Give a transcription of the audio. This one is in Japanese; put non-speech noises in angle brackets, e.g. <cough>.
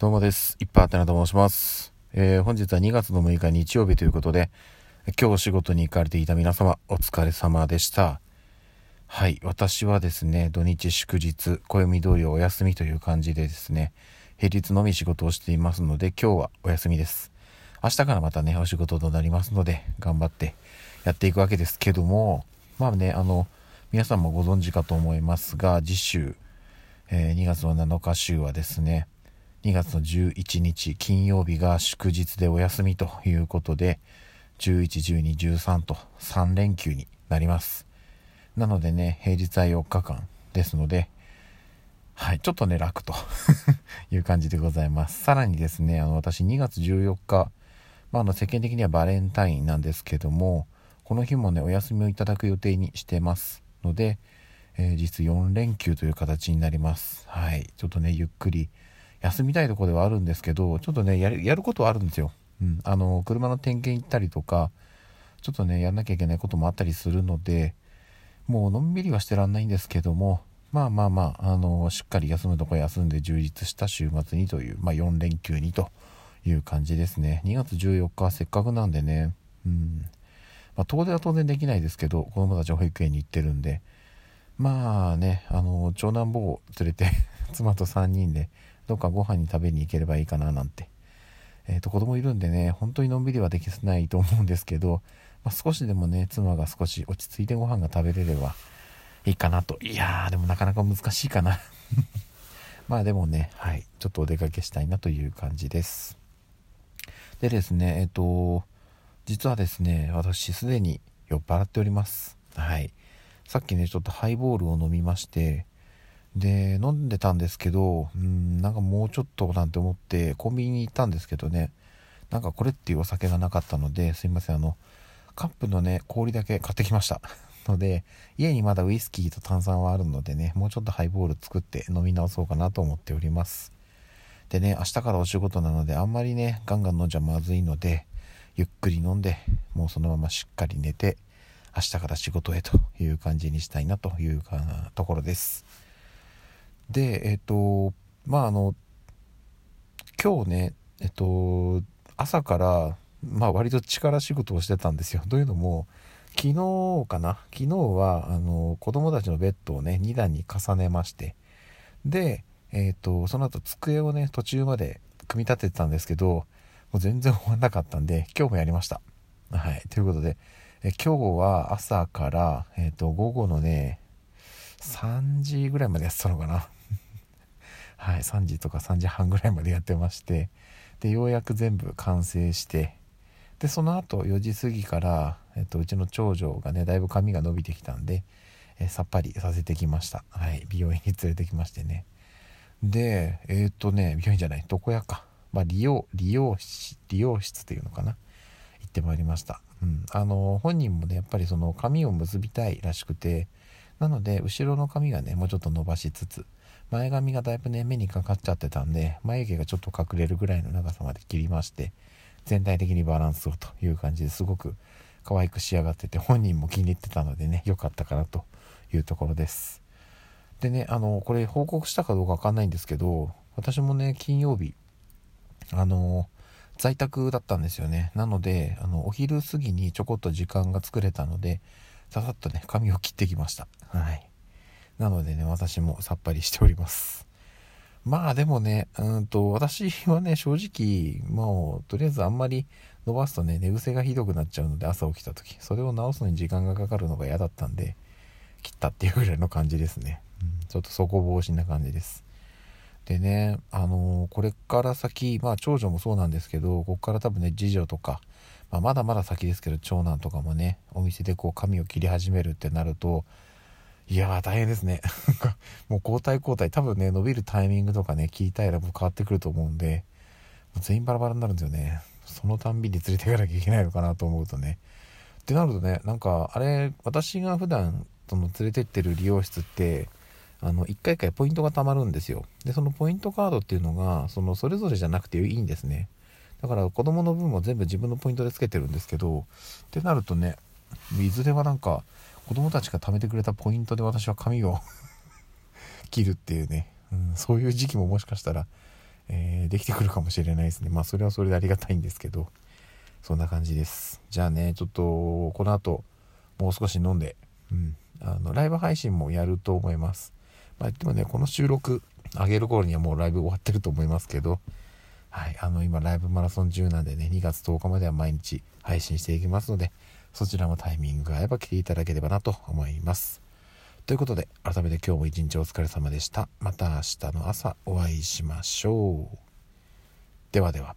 どうもです。いっぱいあてなと申します。えー、本日は2月の6日日曜日ということで、今日お仕事に行かれていた皆様、お疲れ様でした。はい、私はですね、土日祝日、暦通りお休みという感じでですね、平日のみ仕事をしていますので、今日はお休みです。明日からまたね、お仕事となりますので、頑張ってやっていくわけですけども、まあね、あの、皆さんもご存知かと思いますが、次週、えー、2月の7日週はですね、2月の11日金曜日が祝日でお休みということで、11、12、13と3連休になります。なのでね、平日は4日間ですので、はい、ちょっとね、楽と <laughs> いう感じでございます。さらにですね、あの、私2月14日、まあ、あの、世間的にはバレンタインなんですけども、この日もね、お休みをいただく予定にしてますので、えー、実4連休という形になります。はい、ちょっとね、ゆっくり、休みたいとこではあるんですけど、ちょっとね、やる、ことはあるんですよ。うん。あの、車の点検行ったりとか、ちょっとね、やんなきゃいけないこともあったりするので、もうのんびりはしてらんないんですけども、まあまあまあ、あの、しっかり休むとこ休んで充実した週末にという、まあ4連休にという感じですね。2月14日はせっかくなんでね、うん。まあ遠出は当然できないですけど、子供たち保育園に行ってるんで、まあね、あの、長男坊を連れて妻と3人で、どっかご飯に食べに行ければいいかななんて。えっ、ー、と、子供いるんでね、本当にのんびりはできないと思うんですけど、<laughs> まあ、少しでもね、妻が少し落ち着いてご飯が食べれればいいかなと。いやー、でもなかなか難しいかな。<laughs> まあでもね、はい、ちょっとお出かけしたいなという感じです。でですね、えっ、ー、と、実はですね、私すでに酔っ払っております。はい。さっきね、ちょっとハイボールを飲みまして、で、飲んでたんですけど、うん、なんかもうちょっとなんて思ってコンビニに行ったんですけどね、なんかこれっていうお酒がなかったので、すいません、あの、カップのね、氷だけ買ってきました。<laughs> ので、家にまだウイスキーと炭酸はあるのでね、もうちょっとハイボール作って飲み直そうかなと思っております。でね、明日からお仕事なので、あんまりね、ガンガン飲んじゃまずいので、ゆっくり飲んで、もうそのまましっかり寝て、明日から仕事へという感じにしたいなというかところです。で、えっ、と、まあ、あの、今日ね、えっと、朝から、まあ、割と力仕事をしてたんですよ。というのも、昨日かな？昨日は、あの、子供たちのベッドをね、2段に重ねまして、で、えっ、と、その後机をね、途中まで組み立ててたんですけど、もう全然終わんなかったんで、今日もやりました。はい。ということで、え今日は朝から、えっ、と、午後のね、3時ぐらいまでやってたのかな。<laughs> はい、3時とか3時半ぐらいまでやってまして。でようやく全部完成して。でその後4時過ぎから、えっと、うちの長女がねだいぶ髪が伸びてきたんで、えさっぱりさせてきました、はい、美容院に連れてきましてね。でえっ、とね美容院じゃない床屋か、まあ、利用利用利用室っていうのかな。行ってまいりました、うん、あの本人もねやっぱりその髪を結びたいらしくてなので後ろの髪がねもうちょっと伸ばしつつ前髪がだいぶね目にかかっちゃってたんで眉毛がちょっと隠れるぐらいの長さまで切りまして全体的にバランスをという感じですごく可愛く仕上がってて本人も気に入ってたのでね良かったかなというところです。でねあのこれ報告したかどうかわかんないんですけど私もね金曜日あの在宅だったんですよね。なのであのお昼過ぎにちょこっと時間が作れたのでささっとね髪を切ってきましたはいなのでね、私もさっぱりしております。まあでもね、うんと、私はね、正直、もう、とりあえずあんまり伸ばすとね、寝癖がひどくなっちゃうので、朝起きた時、それを直すのに時間がかかるのが嫌だったんで、切ったっていうぐらいの感じですね。うん、ちょっと底防止な感じです。でね、あのー、これから先、まあ長女もそうなんですけど、ここから多分ね、次女とか、まあ、まだまだ先ですけど、長男とかもね、お店でこう髪を切り始めるってなると、いやー大変ですね。もう交代交代、多分ね、伸びるタイミングとかね、聞いたいらもう変わってくると思うんで、全員バラバラになるんですよね。そのたんびに連れていかなきゃいけないのかなと思うとね。ってなるとね、なんか、あれ、私が普段、その連れてってる理容室って、あの、一回一回ポイントが貯まるんですよ。で、そのポイントカードっていうのが、その、それぞれじゃなくていいんですね。だから子供の分も全部自分のポイントでつけてるんですけど、ってなるとね、いずれはなんか、子供たちが貯めてくれたポイントで私は髪を <laughs> 切るっていうね、うん、そういう時期ももしかしたらえー、できてくるかもしれないですね。まあそれはそれでありがたいんですけど。そんな感じです。じゃあねちょっとこの後もう少し飲んで、うん、あのライブ配信もやると思います。まあでもねこの収録上げる頃にはもうライブ終わってると思いますけどはい。あの今ライブマラソン中なんでね2月10日までは毎日配信していきますのでそちらもタイミングが合えば来ていただければなと思います。ということで改めて今日も一日お疲れ様でした。また明日の朝お会いしましょう。ではでは。